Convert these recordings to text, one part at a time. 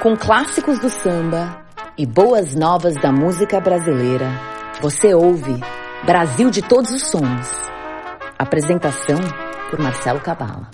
Com clássicos do samba e boas novas da música brasileira, você ouve Brasil de Todos os Sons. Apresentação por Marcelo Cabala.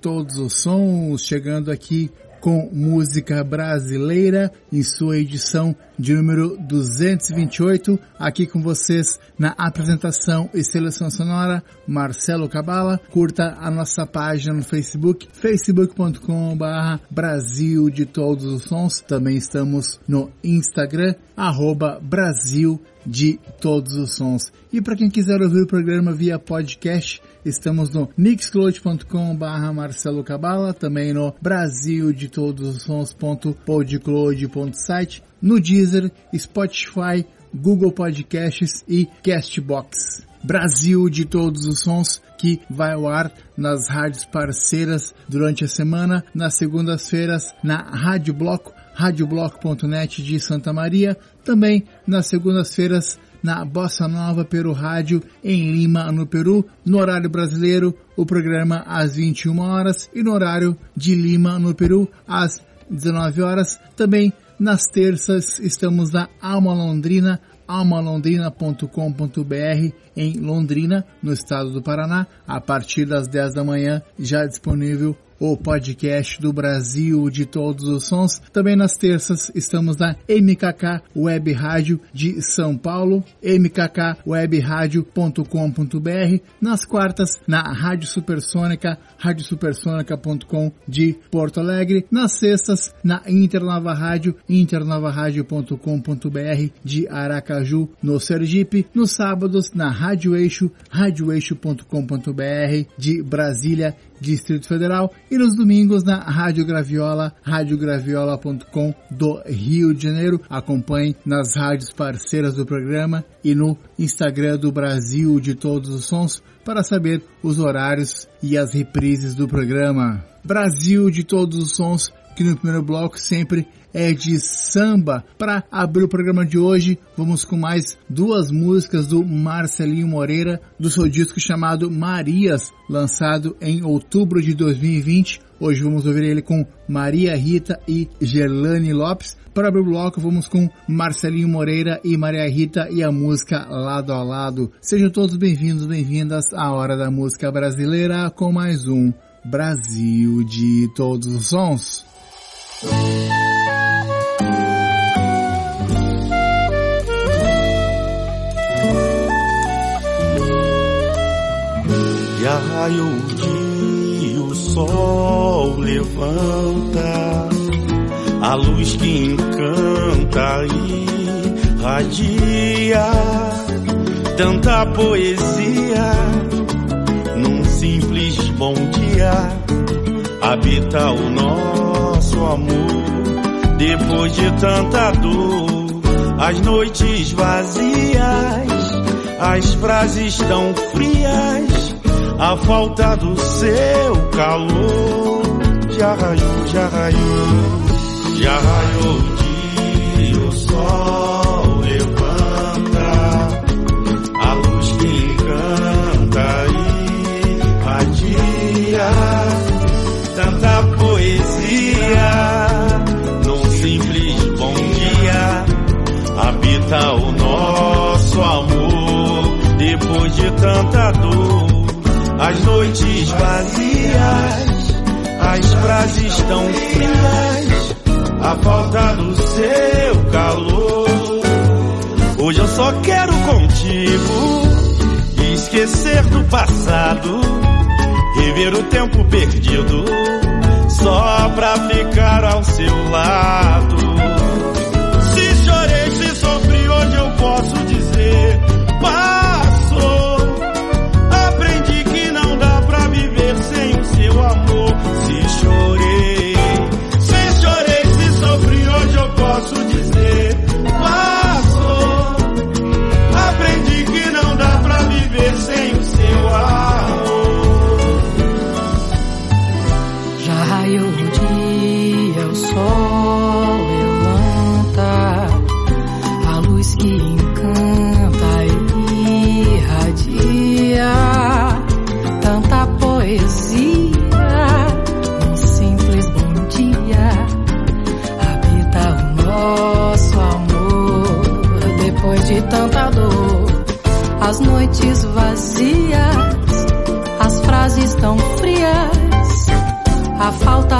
Todos os sons, chegando aqui com música brasileira em sua edição de número 228, aqui com vocês na apresentação e seleção sonora, Marcelo Cabala. Curta a nossa página no Facebook, facebook.com.br Brasil de Todos os Sons. Também estamos no Instagram, arroba Brasil de Todos os Sons. E para quem quiser ouvir o programa via podcast, estamos no mixcloud.com barra Marcelo Cabala, também no Brasil de Todos os Sons.podcloud.site, no Deezer, Spotify, Google Podcasts e Castbox. Brasil de todos os sons que vai ao ar nas rádios parceiras durante a semana, nas segundas-feiras na Rádio Bloco, radiobloco.net de Santa Maria, também nas segundas-feiras na Bossa Nova Peru Rádio em Lima, no Peru, no horário brasileiro, o programa às 21 horas e no horário de Lima, no Peru, às 19 horas. Também nas terças estamos na Alma Londrina, almalondrina.com.br em Londrina, no estado do Paraná, a partir das 10 da manhã, já disponível o podcast do Brasil de todos os sons. Também nas terças estamos na MKK Web Rádio de São Paulo, mkkwebradio.com.br. Nas quartas na Rádio Supersônica, radiosupersonica.com de Porto Alegre. Nas sextas na Internova Rádio, internavarádio.com.br de Aracaju, no Sergipe. Nos sábados na Rádio Eixo, radioeixo.com.br de Brasília Distrito Federal e nos domingos na Rádio Graviola, radiograviola.com do Rio de Janeiro. Acompanhe nas rádios parceiras do programa e no Instagram do Brasil de Todos os Sons para saber os horários e as reprises do programa. Brasil de Todos os Sons, que no primeiro bloco sempre é de samba. Para abrir o programa de hoje, vamos com mais duas músicas do Marcelinho Moreira, do seu disco chamado Marias, lançado em outubro de 2020. Hoje vamos ouvir ele com Maria Rita e Gerlane Lopes. Para abrir o bloco, vamos com Marcelinho Moreira e Maria Rita e a música Lado a Lado. Sejam todos bem-vindos, bem-vindas à Hora da Música Brasileira com mais um Brasil de Todos os Sons. Já raiou o dia, o sol levanta, a luz que encanta e radia tanta poesia num simples bom dia habita o nosso amor. Depois de tanta dor as noites vazias as frases tão frias a falta do seu calor. Já raiou, já raiou, já raiou o dia, o sol tanta dor as noites vazias, as frases tão frias, a falta do seu calor. Hoje eu só quero contigo esquecer do passado, rever o tempo perdido, só pra ficar ao seu lado.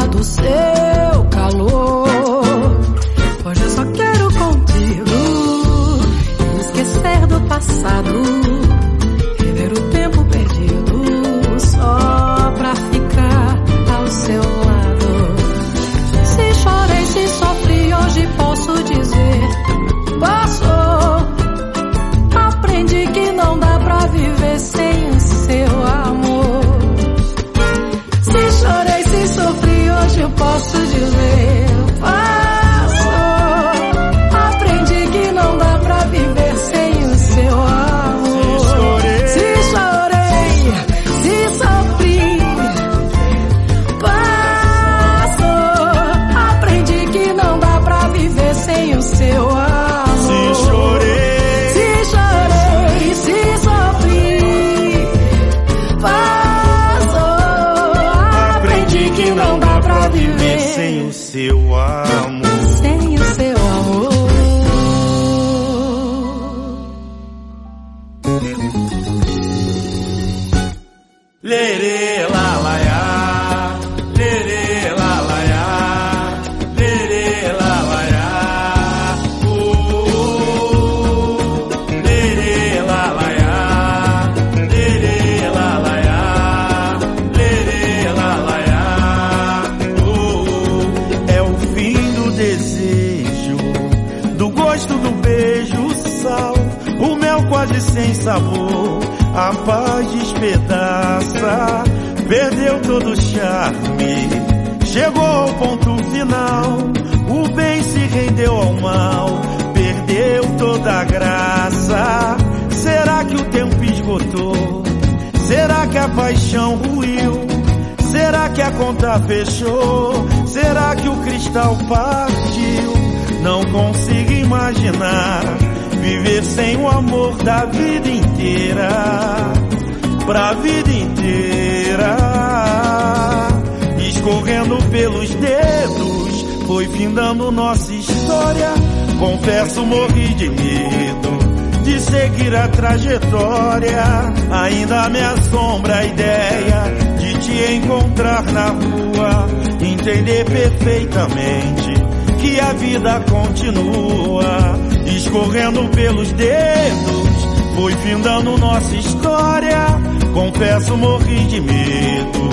Do seu a paz despedaça, perdeu todo o charme, chegou ao ponto final, o bem se rendeu ao mal, perdeu toda a graça. Será que o tempo esgotou? Será que a paixão ruiu? Será que a conta fechou? Será que o cristal partiu? Não consigo imaginar Viver sem o amor da vida inteira, pra vida inteira. Escorrendo pelos dedos, foi findando nossa história. Confesso, morri de medo de seguir a trajetória. Ainda me assombra a ideia de te encontrar na rua, entender perfeitamente que a vida continua escorrendo pelos dedos, foi findando nossa história. Confesso, morri de medo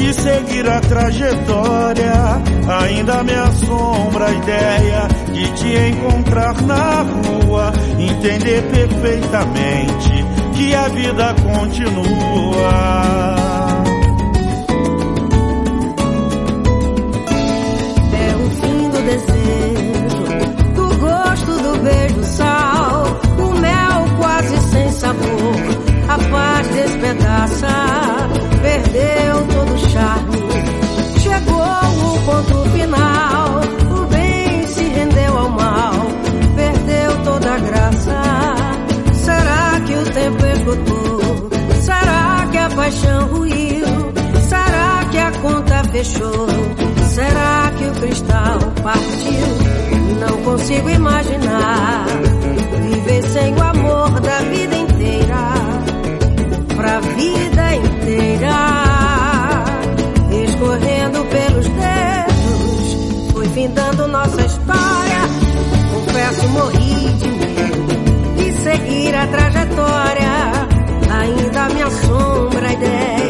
de seguir a trajetória. Ainda me assombra a ideia de te encontrar na rua, entender perfeitamente que a vida continua. Fechou? Será que o cristal partiu? Não consigo imaginar viver sem o amor da vida inteira, pra vida inteira. Escorrendo pelos dedos, fui findando nossa história. Confesso, morri de medo de seguir a trajetória. Ainda me assombra a ideia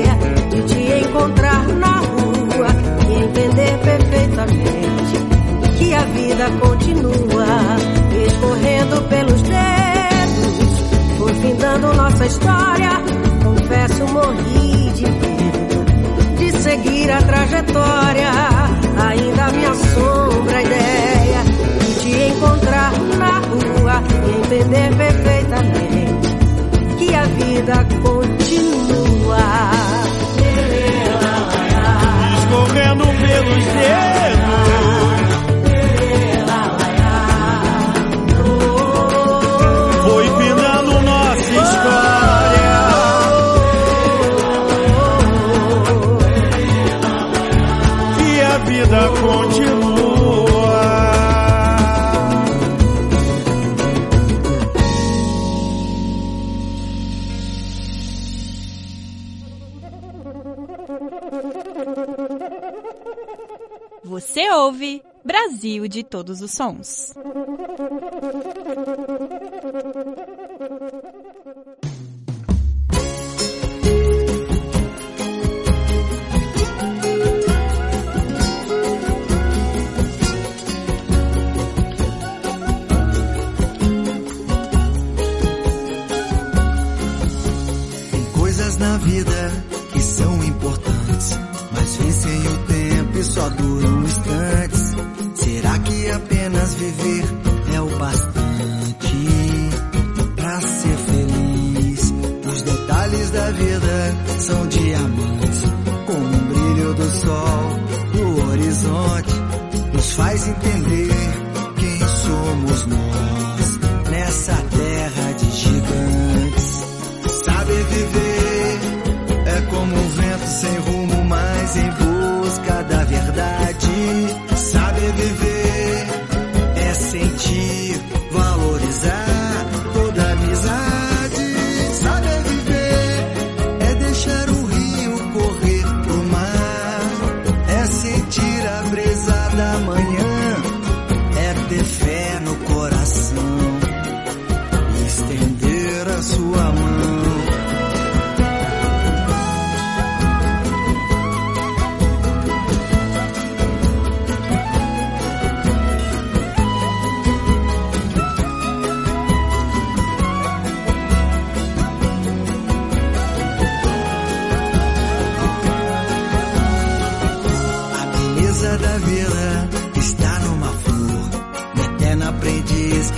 que a vida continua escorrendo pelos dedos, foi findando nossa história. Confesso, morri de medo de seguir a trajetória. Ainda me assombra a ideia de te encontrar na rua e entender perfeitamente que a vida continua. Pelos dedos. Você ouve Brasil de Todos os Sons.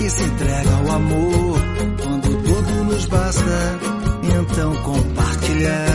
que se entrega ao amor. Quando tudo nos basta, então compartilhar.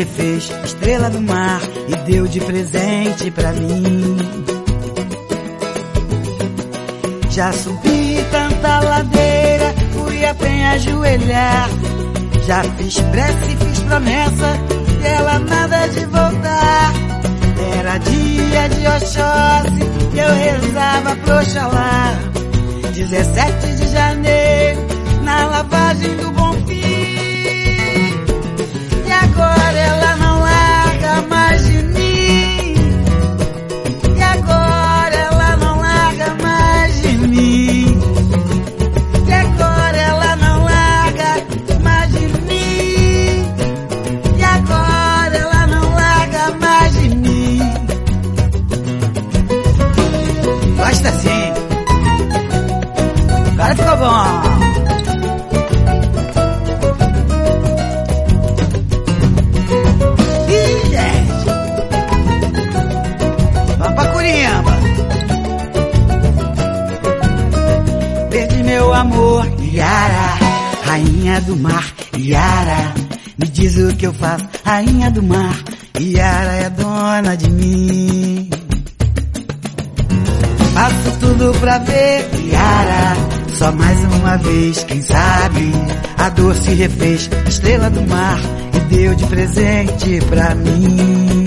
me fez estrela do mar e deu de presente pra mim. Já subi tanta ladeira, fui até ajoelhar. Já fiz prece, fiz promessa, e ela nada de voltar. Era dia de Oxóssi, eu rezava pro Oxalá. 17 de janeiro, na lavagem do Bom Fim. E agora? bom. Ih, gente. Vamos pra Curimba. Perdi meu amor, Yara, rainha do mar, Yara. Me diz o que eu faço, rainha do mar, Yara é dona de mim. Faço tudo pra ver Yara só mais uma vez, quem sabe? A dor se refez, estrela do mar, e deu de presente pra mim.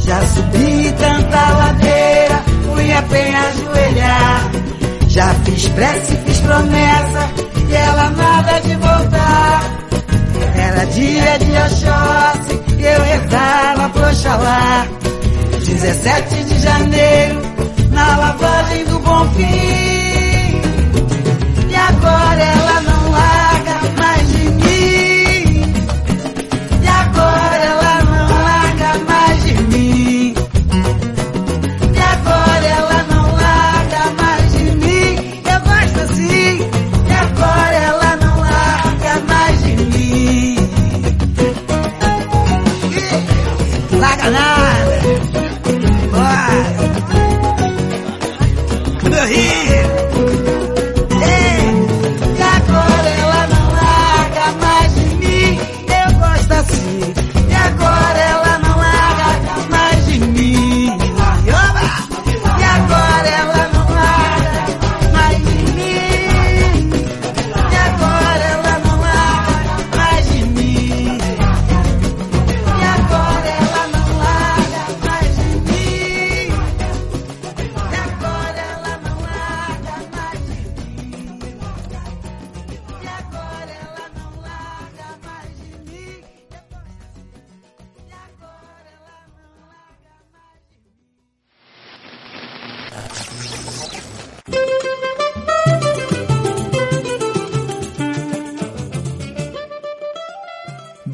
Já subi tanta ladeira, fui a penha ajoelhar. Já fiz prece, fiz promessa, e ela nada de voltar. Era dia de Oxóssi, e eu rezava pro Oxalá. 17 de janeiro, na lavagem do Bonfim. E agora ela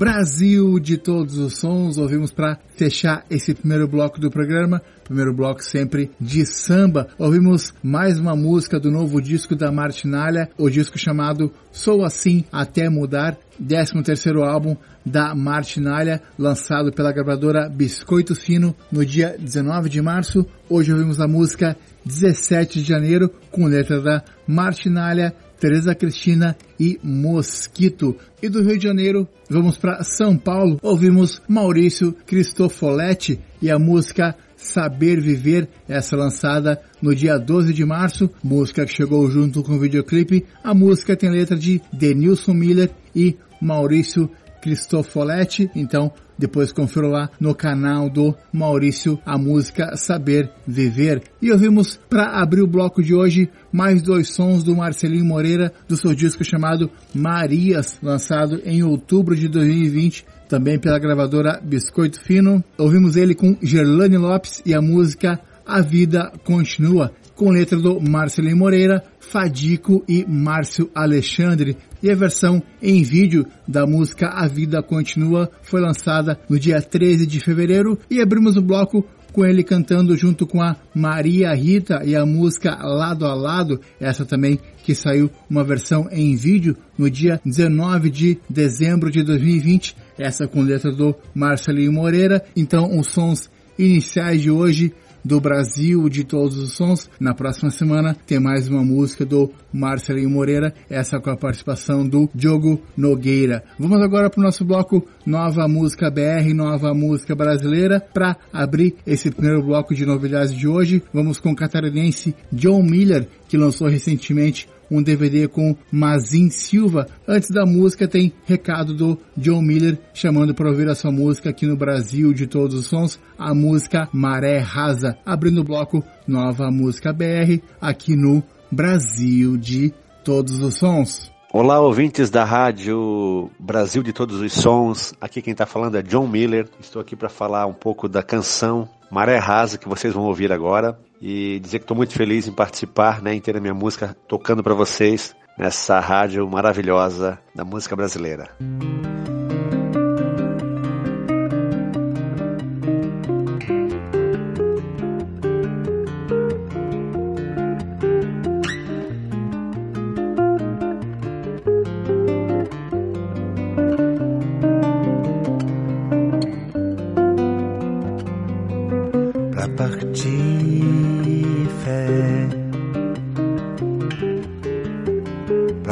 Brasil de todos os sons, ouvimos para fechar esse primeiro bloco do programa, primeiro bloco sempre de samba. Ouvimos mais uma música do novo disco da Martinalha, o disco chamado Sou Assim Até Mudar, 13 terceiro álbum da Martinalha, lançado pela gravadora Biscoito Fino no dia 19 de março. Hoje ouvimos a música 17 de janeiro, com letra da Martinalha, Tereza Cristina e Mosquito. E do Rio de Janeiro, vamos para São Paulo. Ouvimos Maurício Cristofoletti e a música Saber Viver, essa lançada no dia 12 de março, música que chegou junto com o videoclipe. A música tem letra de Denilson Miller e Maurício Cristofoletti, então depois confira lá no canal do Maurício a música Saber Viver. E ouvimos para abrir o bloco de hoje mais dois sons do Marcelinho Moreira do seu disco chamado Marias, lançado em outubro de 2020 também pela gravadora Biscoito Fino. Ouvimos ele com Gerlane Lopes e a música A Vida Continua, com letra do Marcelinho Moreira, Fadico e Márcio Alexandre. E a versão em vídeo da música A Vida Continua foi lançada no dia 13 de fevereiro e abrimos o bloco com ele cantando junto com a Maria Rita e a música Lado a Lado, essa também que saiu uma versão em vídeo no dia 19 de dezembro de 2020, essa com letra do Marcelinho Moreira. Então, os sons iniciais de hoje do Brasil de todos os sons. Na próxima semana tem mais uma música do Marcelinho Moreira, essa com a participação do Diogo Nogueira. Vamos agora para o nosso bloco Nova Música BR, Nova Música Brasileira. Para abrir esse primeiro bloco de novidades de hoje, vamos com o catarinense John Miller, que lançou recentemente um DVD com Mazin Silva. Antes da música tem recado do John Miller chamando para ouvir a sua música aqui no Brasil de todos os sons, a música Maré Rasa, abrindo o bloco Nova Música BR aqui no Brasil de todos os sons. Olá, ouvintes da rádio Brasil de Todos os Sons. Aqui quem está falando é John Miller. Estou aqui para falar um pouco da canção Maré Rasa que vocês vão ouvir agora e dizer que estou muito feliz em participar, né, em ter a minha música tocando para vocês nessa rádio maravilhosa da música brasileira. Pra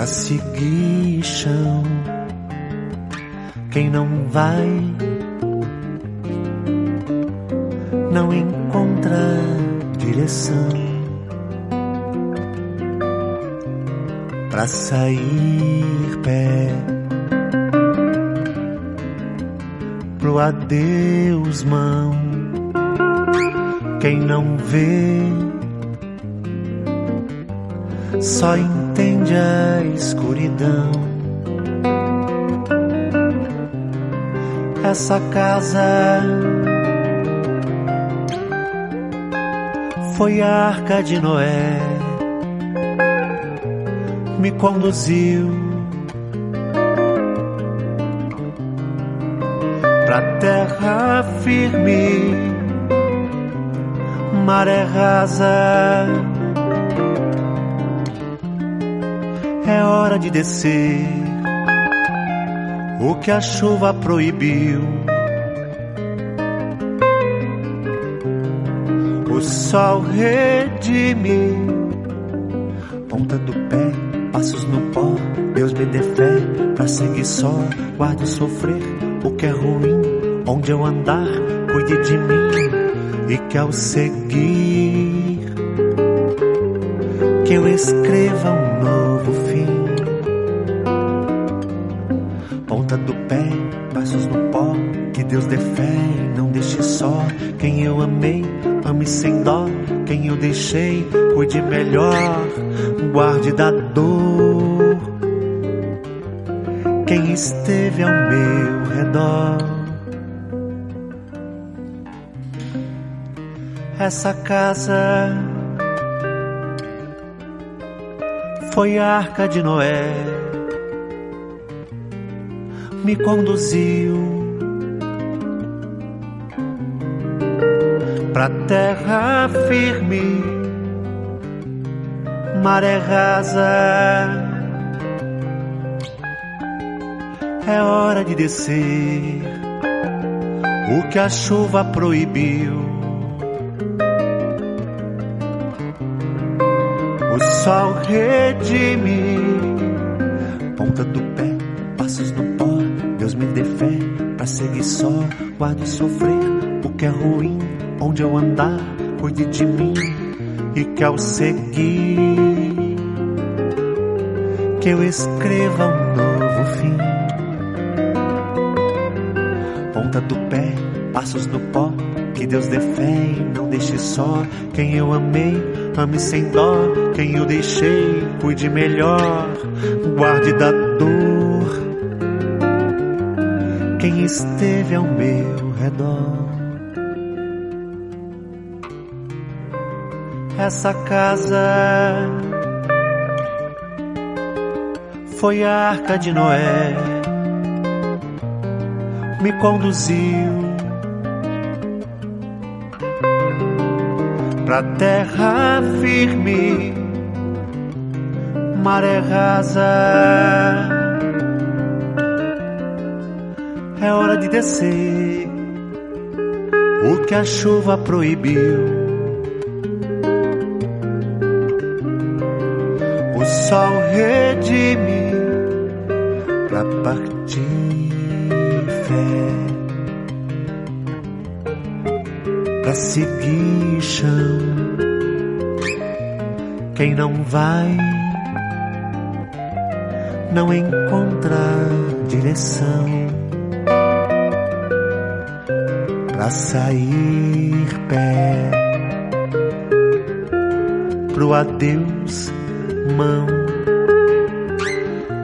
pra seguir chão. Quem não vai não encontra direção pra sair pé pro adeus mão. Quem não vê só entende a escuridão. Essa casa foi a arca de Noé, me conduziu pra terra firme, maré rasa é hora de descer. O que a chuva proibiu. O sol redime. Ponta do pé, passos no pó. Deus me dê fé pra seguir só. Guarde sofrer o que é ruim. Onde eu andar, cuide de mim. E que ao seguir, eu escreva um novo fim. Ponta do pé, passos no pó. Que Deus dê fé e não deixe só. Quem eu amei, ame sem dó. Quem eu deixei, cuide melhor. Guarde da dor. Quem esteve ao meu redor. Essa casa foi a arca de Noé, me conduziu pra terra firme, maré rasa. É hora de descer o que a chuva proibiu. Sol redime, ponta do pé, passos no pó. Deus me dê fé pra seguir só. Guarde sofrer o que é ruim, onde eu andar, cuide de mim. E que ao seguir, que eu escreva um novo fim. Ponta do pé, passos no pó. Que Deus dê fé e não deixe só quem eu amei. Ame sem dó quem eu deixei, cuide melhor, guarde da dor. Quem esteve ao meu redor. Essa casa foi a arca de Noé, me conduziu pra terra firme, maré rasa. É hora de descer o que a chuva proibiu. O sol redime pra partir fé. pra seguir chão. Quem não vai, não encontra direção. Pra sair pé, pro adeus, mão.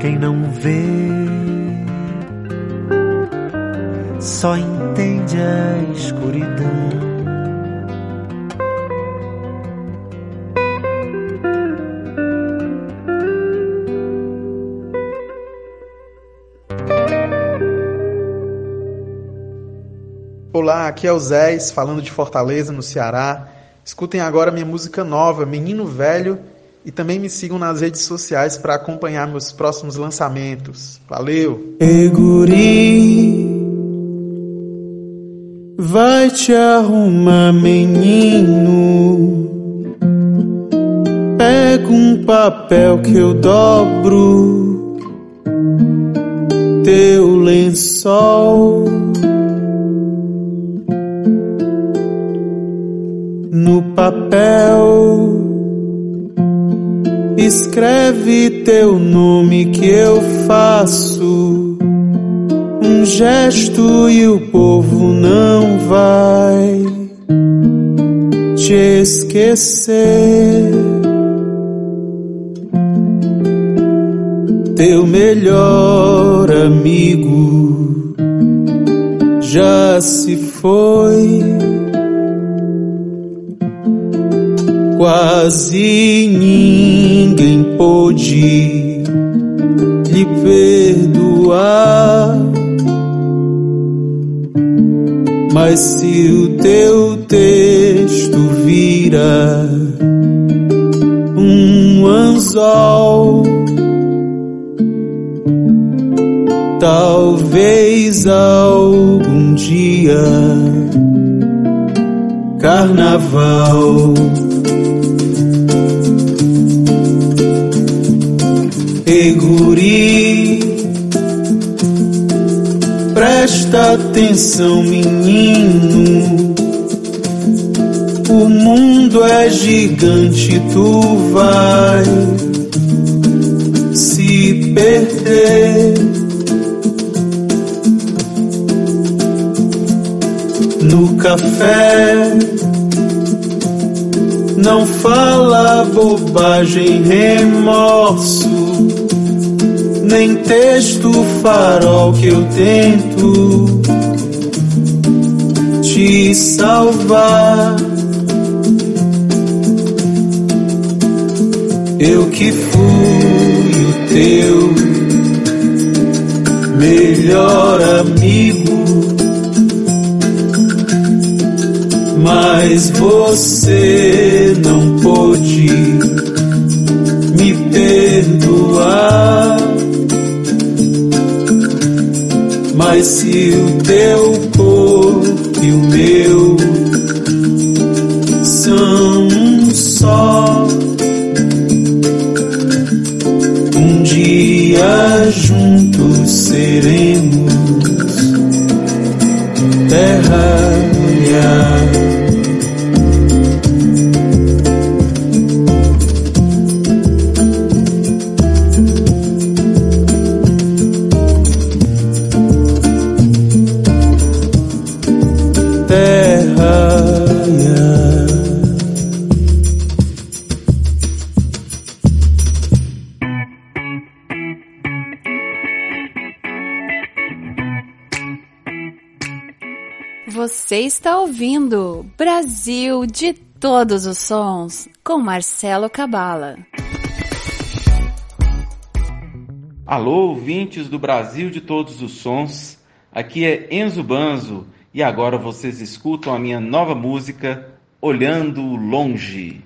Quem não vê, só entende a escuridão. Aqui é o Zés, falando de Fortaleza, no Ceará. Escutem agora minha música nova, Menino Velho, e também me sigam nas redes sociais para acompanhar meus próximos lançamentos. Valeu! Ei, vai te arrumar, menino. Pego um papel que eu dobro, teu lençol. No papel, escreve teu nome que eu faço um gesto e o povo não vai te esquecer. Teu melhor amigo já se foi. Quase ninguém pôde lhe perdoar. Mas se o teu texto vira um anzol, talvez algum dia carnaval. Eguri, presta atenção, menino. O mundo é gigante, tu vai se perder. No café, não fala bobagem, remorso nem texto farol que eu tento te salvar. Eu que fui o teu melhor amigo, mas você não pôde me perdoar. Mas se o teu corpo e o meu são um só, um dia juntos seremos terra. Você está ouvindo Brasil de todos os sons com Marcelo Cabala. Alô, ouvintes do Brasil de todos os sons. Aqui é Enzo Banzo e agora vocês escutam a minha nova música Olhando Longe.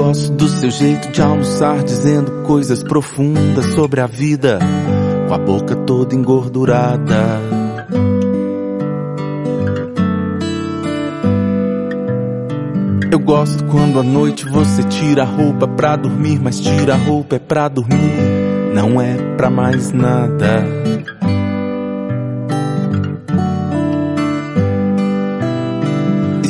Gosto do seu jeito de almoçar, dizendo coisas profundas sobre a vida, com a boca toda engordurada. Eu gosto quando à noite você tira a roupa pra dormir, mas tira a roupa é pra dormir, não é pra mais nada.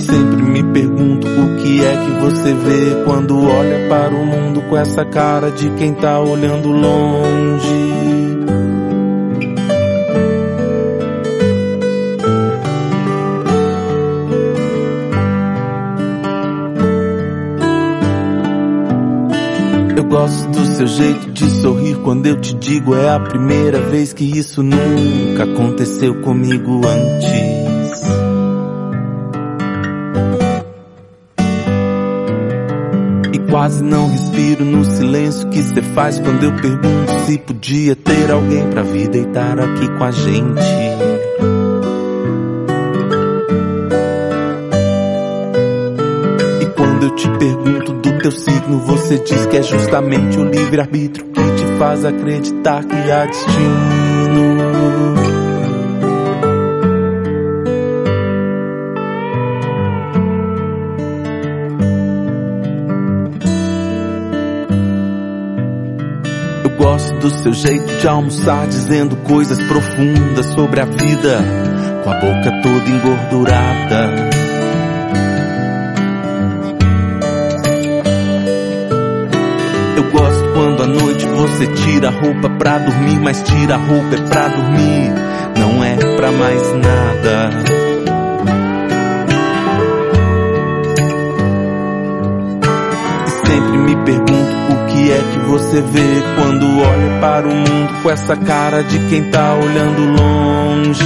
Sempre me pergunto o que é que você vê quando olha para o mundo com essa cara de quem tá olhando longe. Eu gosto do seu jeito de sorrir quando eu te digo é a primeira vez que isso nunca aconteceu comigo antes. Quase não respiro no silêncio que cê faz quando eu pergunto se podia ter alguém pra vir deitar aqui com a gente. E quando eu te pergunto do teu signo, você diz que é justamente o livre-arbítrio que te faz acreditar que há destino. Gosto do seu jeito de almoçar, dizendo coisas profundas sobre a vida, com a boca toda engordurada. Eu gosto quando à noite você tira a roupa pra dormir, mas tira a roupa é pra dormir, não é pra mais nada. Sempre me pergunto é que você vê quando olha para o mundo com essa cara de quem tá olhando longe.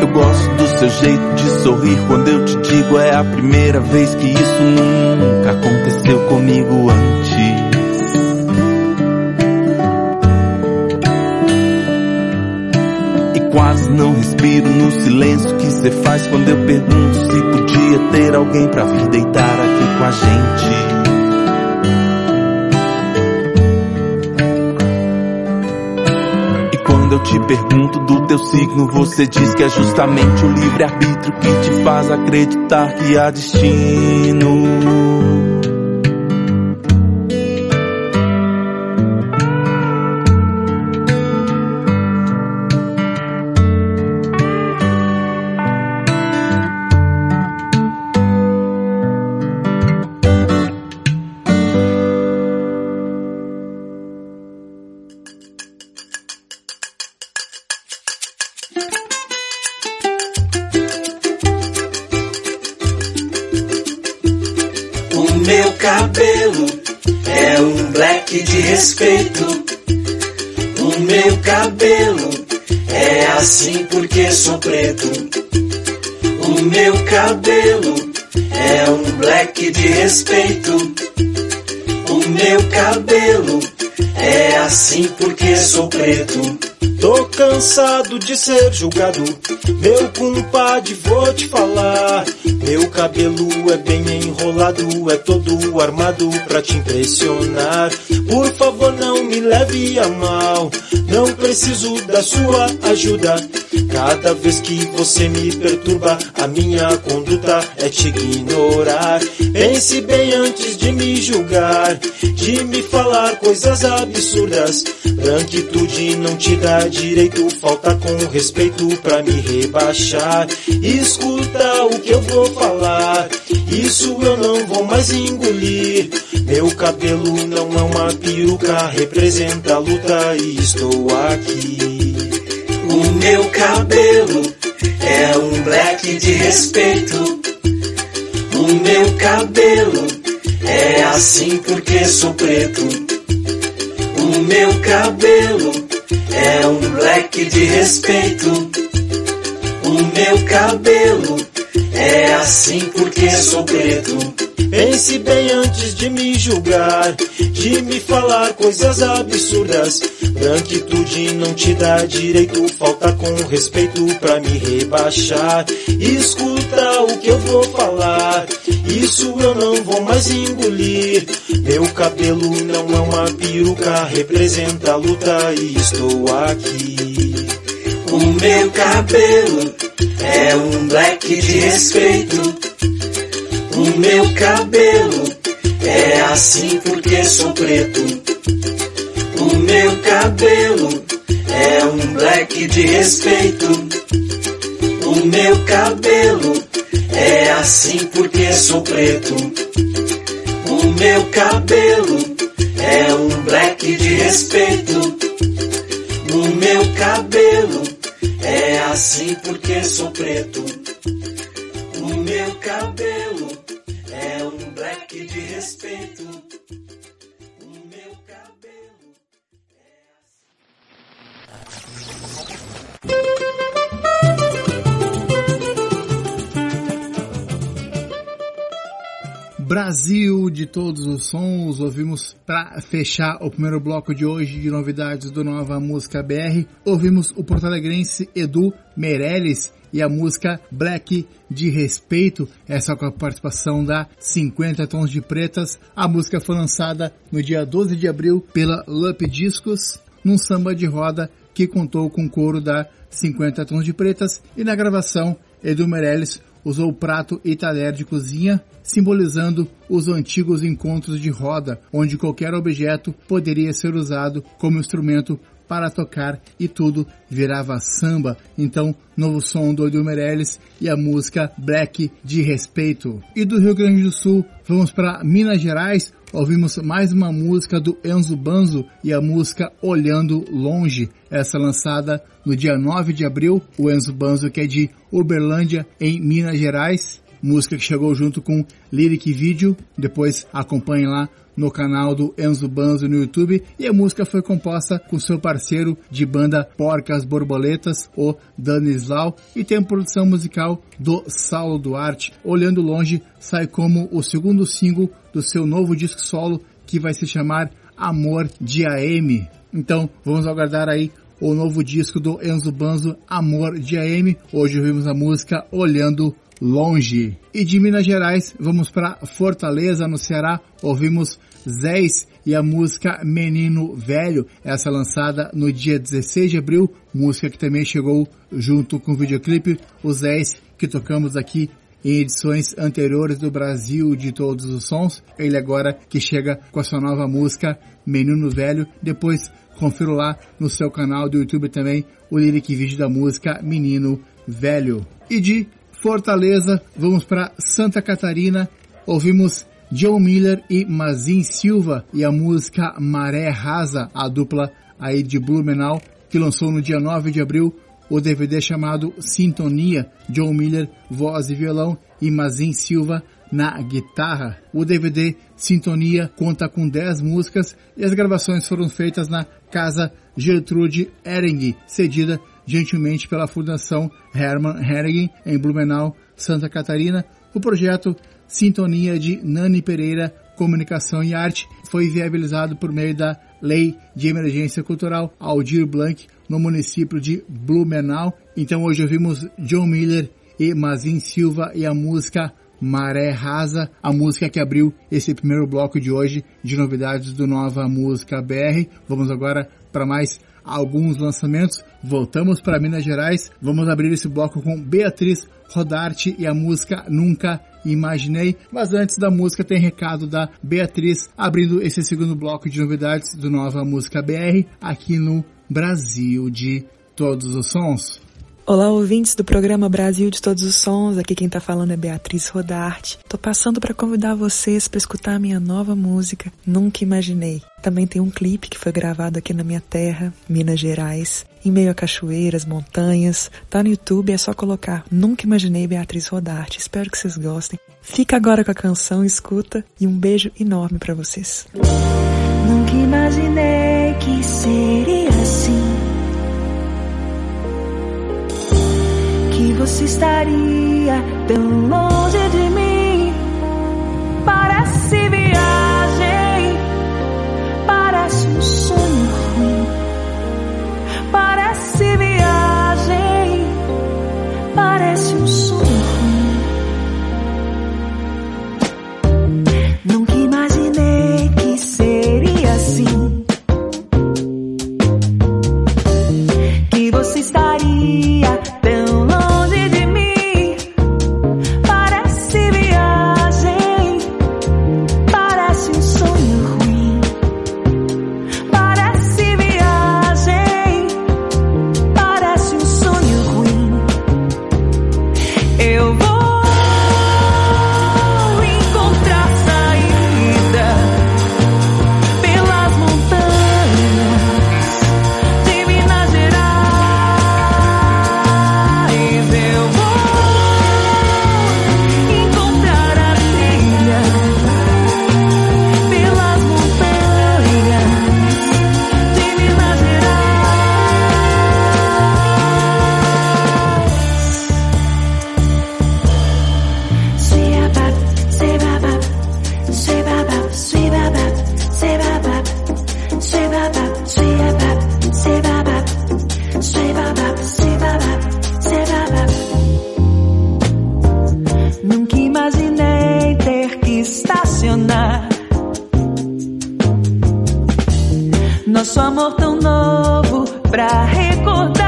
Eu gosto do seu jeito de sorrir quando eu te digo é a primeira vez que isso nunca aconteceu comigo antes. Quase não respiro no silêncio que cê faz quando eu pergunto se podia ter alguém pra vir deitar aqui com a gente. E quando eu te pergunto do teu signo, você diz que é justamente o livre-arbítrio que te faz acreditar que há destino. Preto. Tô cansado de ser julgado, meu compadre, vou te falar. Meu cabelo é bem enrolado, é todo armado pra te impressionar. Por favor, não me leve a mal, não preciso da sua ajuda. Cada vez que você me perturba, a minha conduta é te ignorar. Pense bem antes de me julgar, de me falar coisas absurdas. Branquitude não te dá direito, falta com respeito pra me rebaixar. Escuta o que eu vou falar, isso eu não vou mais engolir. Meu cabelo não é uma peruca, representa a luta e estou aqui. O meu cabelo é um black de respeito. O meu cabelo é assim porque sou preto. O meu cabelo é um black de respeito. O meu cabelo é assim porque sou preto. Pense bem antes de me julgar, de me falar coisas absurdas. Branquitude não te dá direito, falta com respeito pra me rebaixar. Escuta o que eu vou falar, isso eu não vou mais engolir. Meu cabelo não é uma peruca, representa a luta e estou aqui. O meu cabelo é um black de respeito. O meu cabelo é assim porque sou preto. O meu cabelo é um black de respeito. O meu cabelo é assim porque sou preto. O meu cabelo é um black de respeito. O meu cabelo é assim porque sou preto. O meu cabelo é black de respeito. O meu cabelo Brasil de todos os sons. Ouvimos para fechar o primeiro bloco de hoje de novidades do Nova Música BR. Ouvimos o porto-alegrense Edu Meirelles e a música Black de Respeito, essa com a participação da 50 Tons de Pretas. A música foi lançada no dia 12 de abril pela Lup Discos, num samba de roda que contou com o coro da 50 Tons de Pretas e na gravação Edu Meirelles usou prato e talher de cozinha, simbolizando os antigos encontros de roda, onde qualquer objeto poderia ser usado como instrumento para tocar e tudo virava samba. Então, novo som do Edu Meirelles e a música Black de Respeito. E do Rio Grande do Sul, vamos para Minas Gerais, ouvimos mais uma música do Enzo Banzo e a música Olhando Longe, essa lançada no dia 9 de abril, o Enzo Banzo que é de Uberlândia, em Minas Gerais, música que chegou junto com Lyric Video, depois acompanhe lá no canal do Enzo Banzo no YouTube e a música foi composta com seu parceiro de banda Porcas Borboletas, o Danislau, e tem produção musical do Saulo Duarte. Olhando Longe sai como o segundo single do seu novo disco solo que vai se chamar Amor de AM. Então vamos aguardar aí o novo disco do Enzo Banzo, Amor de AM. Hoje ouvimos a música Olhando Longe. E de Minas Gerais, vamos para Fortaleza, no Ceará. Ouvimos Zéis e a música Menino Velho, essa lançada no dia 16 de abril, música que também chegou junto com o videoclipe, os Zéis que tocamos aqui em edições anteriores do Brasil de todos os sons. Ele agora que chega com a sua nova música Menino Velho. Depois confiro lá no seu canal do YouTube também o lyric vídeo da música Menino Velho. E de Fortaleza, vamos para Santa Catarina, ouvimos Joe Miller e Mazin Silva e a música Maré Rasa, a dupla aí de Blumenau, que lançou no dia 9 de abril o DVD chamado Sintonia, Joe Miller, voz e violão e Mazin Silva na guitarra. O DVD Sintonia conta com 10 músicas e as gravações foram feitas na Casa Gertrude Ering, cedida gentilmente pela Fundação Hermann Hering em Blumenau, Santa Catarina. O projeto Sintonia de Nani Pereira Comunicação e Arte foi viabilizado por meio da Lei de Emergência Cultural Aldir Blanc no município de Blumenau. Então hoje ouvimos John Miller e Mazin Silva e a música Maré Rasa, a música que abriu esse primeiro bloco de hoje de novidades do Nova Música BR. Vamos agora para mais alguns lançamentos. Voltamos para Minas Gerais. Vamos abrir esse bloco com Beatriz Rodarte e a música Nunca Imaginei. Mas antes da música tem recado da Beatriz abrindo esse segundo bloco de novidades do Nova Música BR aqui no Brasil de Todos os Sons. Olá, ouvintes do programa Brasil de Todos os Sons. Aqui quem tá falando é Beatriz Rodarte. Tô passando para convidar vocês para escutar a minha nova música, Nunca Imaginei. Também tem um clipe que foi gravado aqui na minha terra, Minas Gerais, em meio a cachoeiras, montanhas. Tá no YouTube, é só colocar Nunca Imaginei Beatriz Rodarte. Espero que vocês gostem. Fica agora com a canção, escuta e um beijo enorme para vocês. Nunca imaginei que seria assim. que você estaria tão longe Nosso amor tão novo pra recordar.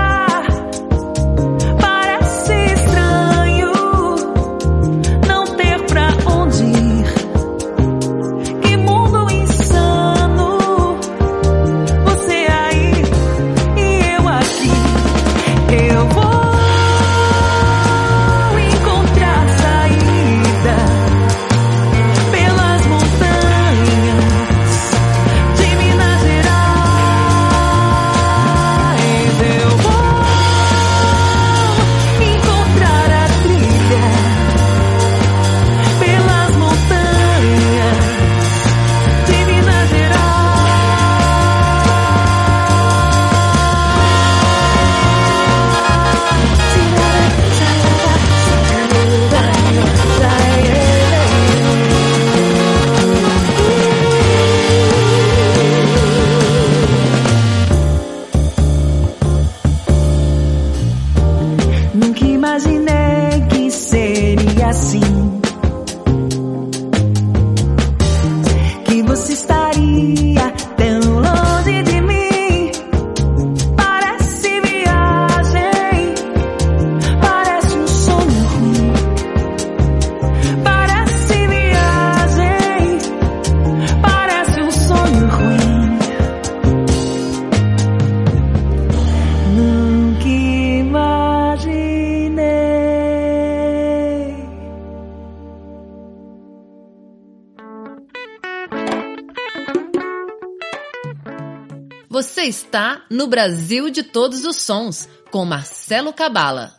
no Brasil de Todos os Sons, com Marcelo Cabala.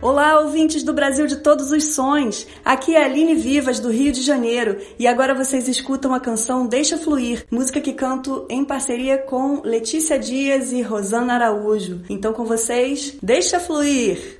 Olá, ouvintes do Brasil de todos os sons! Aqui é a Aline Vivas, do Rio de Janeiro, e agora vocês escutam a canção Deixa Fluir, música que canto em parceria com Letícia Dias e Rosana Araújo. Então, com vocês, Deixa Fluir!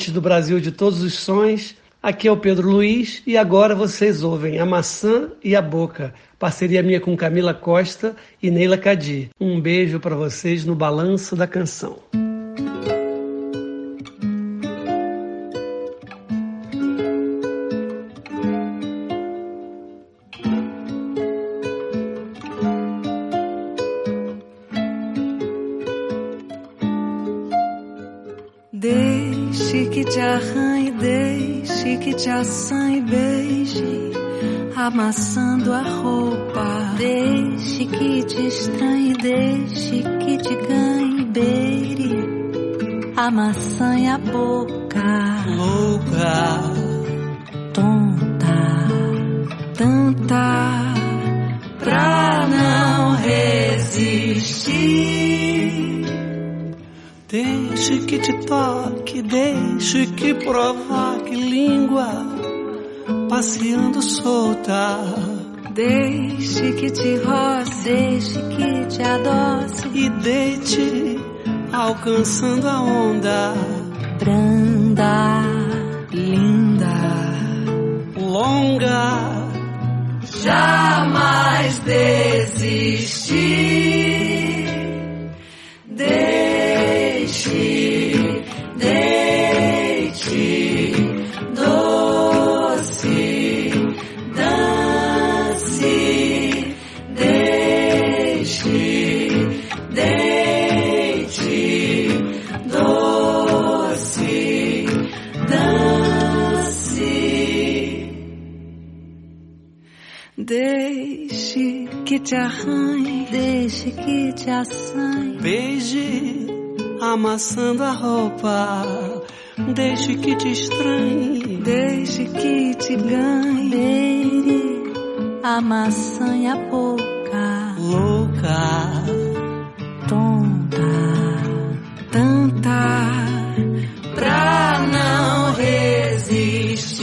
ouvintes do Brasil de todos os sons. Aqui é o Pedro Luiz e agora vocês ouvem A Maçã e a Boca, parceria minha com Camila Costa e Neila Cadi. Um beijo para vocês no Balanço da Canção. Deixe que te arranhe, deixe que te assanhe beije, amassando a roupa. Deixe que te estranhe, deixe que te ganhe, beire, amassanhe a boca. Louca, tonta, tanta, pra não resistir. deixe que te toque, deixe que provoque língua, passeando solta. Deixe que te roce, deixe que te adoce e deite, alcançando a onda. Branda, linda, longa, jamais desistir. Deixe que te assanhe. beije, amassando a roupa. Deixe que te estranhe, Deixe que te ganhe, beire, a boca. louca, tonta, tanta, pra não resistir.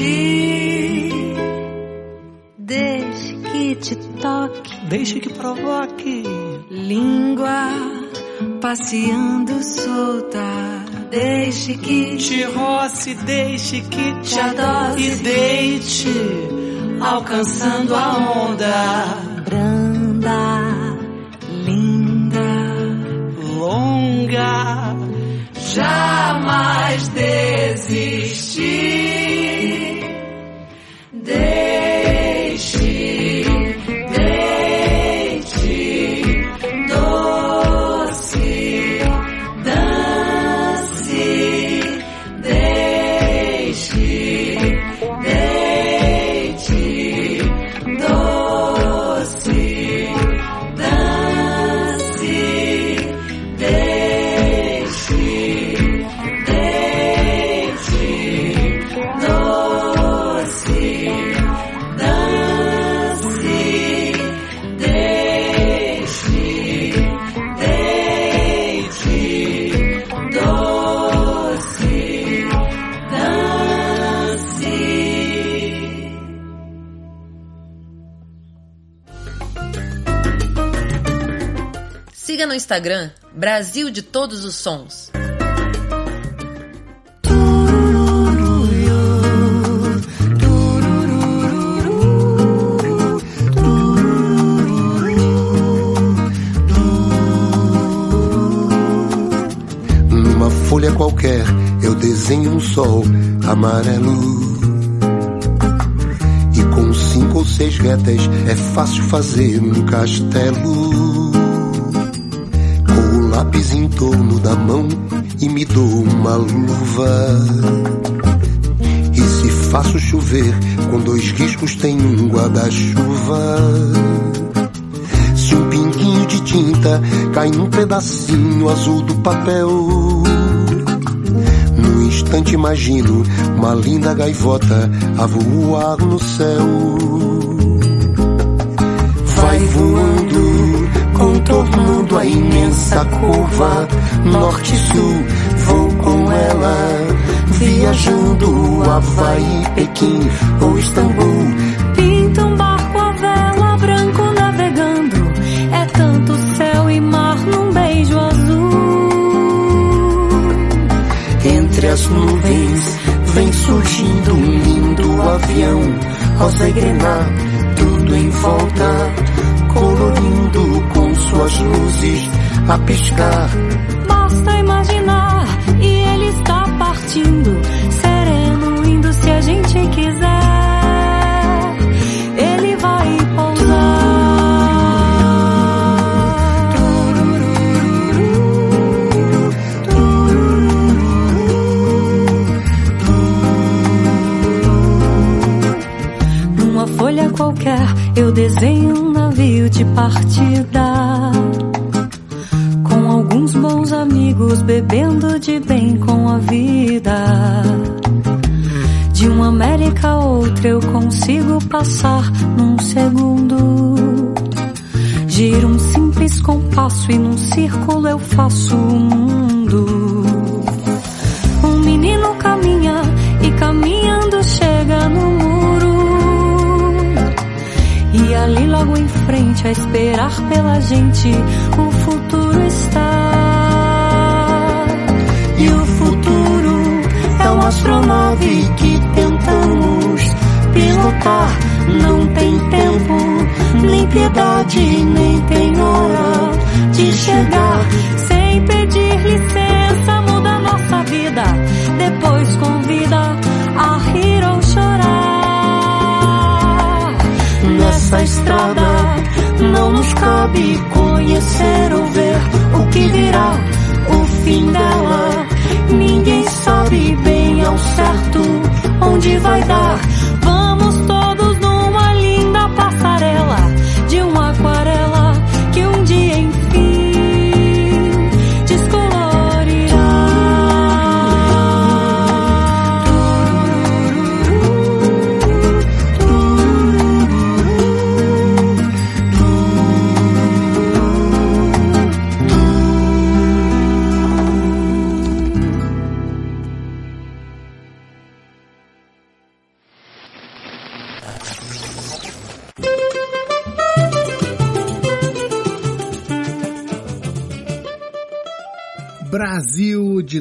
Deixe que te toque, deixe que provoque. Língua passeando solta. Deixe que te roce, deixe que te adoce e deite, alcançando a onda. branda, linda, longa, jamais desistir. Deixe, Instagram Brasil de Todos os Sons. Numa folha qualquer eu desenho um sol amarelo. E com cinco ou seis retas é fácil fazer um castelo. Lápis em torno da mão e me dou uma luva. E se faço chover, com dois riscos tem um guarda-chuva. Se um pinguinho de tinta cai num pedacinho azul do papel. No instante imagino uma linda gaivota a voar no céu. Vai voando, contornando a imensa curva, norte e sul, vou com ela, viajando Havaí, Pequim ou Istambul. Pinta um barco a vela, branco navegando. É tanto céu e mar num beijo azul. Entre as nuvens vem surgindo um lindo avião, rosa e grená, tudo em volta, colorindo suas luzes a piscar. Basta imaginar e ele está partindo, sereno, indo se a gente quiser. Ele vai pousar. Numa folha qualquer eu desenho navio de partida. Com alguns bons amigos bebendo de bem com a vida. De uma América a outra eu consigo passar num segundo. Giro um simples compasso e num círculo eu faço o mundo. Um menino ali logo em frente a esperar pela gente o futuro está. E o futuro é uma astronave que tentamos pilotar. Não tem tempo, nem piedade, nem tem hora de chegar. Sem pedir licença, muda nossa vida. Depois convida Nessa estrada não nos cabe conhecer ou ver o que virá, o fim dela. Ninguém sabe bem ao certo onde vai dar.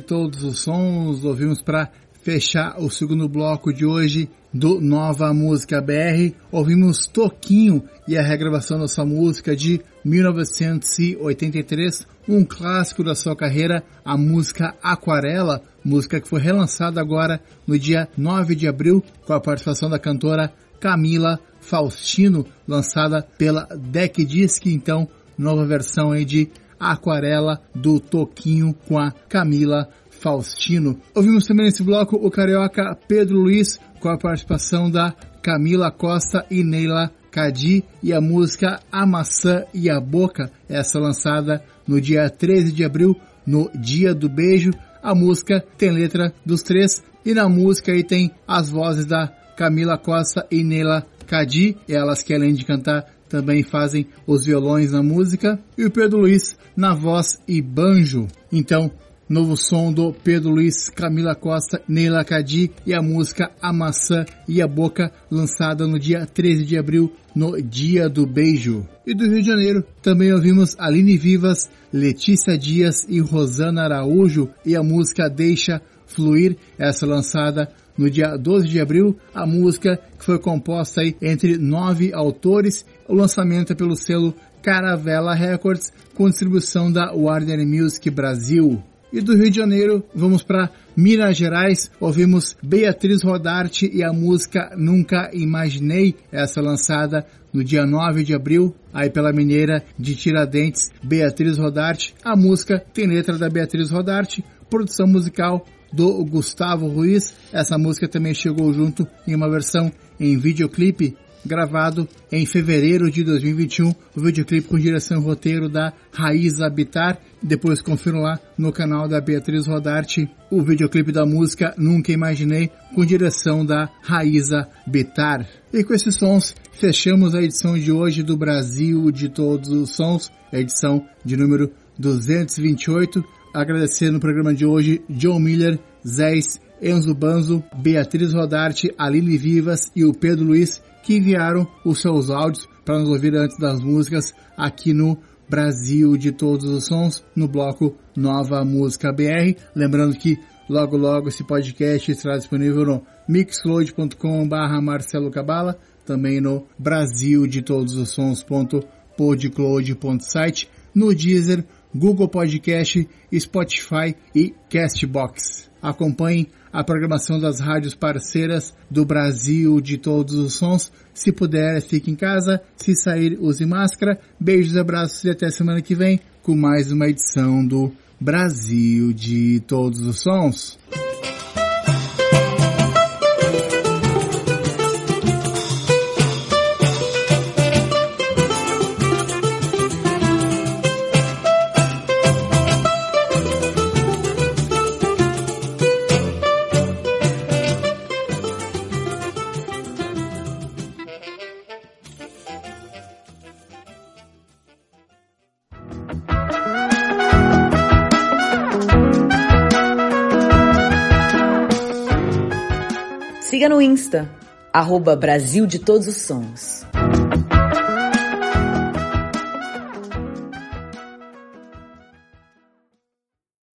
Todos os sons, ouvimos para fechar o segundo bloco de hoje do Nova Música BR. Ouvimos Toquinho e a regravação da sua música de 1983, um clássico da sua carreira, a música Aquarela, música que foi relançada agora no dia 9 de abril com a participação da cantora Camila Faustino, lançada pela Deck Disc, então nova versão aí de Aquarela do Toquinho com a Camila Faustino. Ouvimos também nesse bloco o carioca Pedro Luiz com a participação da Camila Costa e Neila Cadi e a música A Maçã e a Boca, essa lançada no dia 13 de abril, no Dia do Beijo. A música tem letra dos três e na música aí tem as vozes da Camila Costa e Neila Cadi, elas que além de cantar também fazem os violões na música, e o Pedro Luiz na voz e banjo. Então, novo som do Pedro Luiz, Camila Costa, Neila Cadi e a música A Maçã e a Boca, lançada no dia 13 de abril, no Dia do Beijo. E do Rio de Janeiro, também ouvimos Aline Vivas, Letícia Dias e Rosana Araújo e a música Deixa Fluir, essa lançada no dia 12 de abril, a música que foi composta aí entre nove autores, o lançamento é pelo selo Caravela Records, com distribuição da Warner Music Brasil. E do Rio de Janeiro, vamos para Minas Gerais, ouvimos Beatriz Rodarte e a música Nunca Imaginei, essa lançada no dia 9 de abril, aí pela mineira de Tiradentes, Beatriz Rodarte. A música tem letra da Beatriz Rodarte, produção musical do Gustavo Ruiz. Essa música também chegou junto em uma versão em videoclipe gravado em fevereiro de 2021, o videoclipe com direção e roteiro da Raiz Habitar. Depois confiram lá no canal da Beatriz Rodarte o videoclipe da música Nunca Imaginei, com direção da Raíza Bitar. E com esses sons, fechamos a edição de hoje do Brasil de Todos os Sons, edição de número 228. Agradecer no programa de hoje John Miller, Zés, Enzo Banzo, Beatriz Rodarte, Aline Vivas e o Pedro Luiz, que enviaram os seus áudios para nos ouvir antes das músicas aqui no Brasil de Todos os Sons no bloco Nova Música BR. Lembrando que logo logo esse podcast estará disponível no mixload.com barra Marcelo Cabala, também no Brasil de Todos os Sons.podcloud.site, no Deezer, Google Podcast, Spotify e Castbox. Acompanhe a programação das rádios parceiras do Brasil de todos os sons. Se puder, fique em casa. Se sair, use máscara. Beijos, abraços e até semana que vem com mais uma edição do Brasil de todos os sons. Insta, arroba Brasil de Todos os Sons.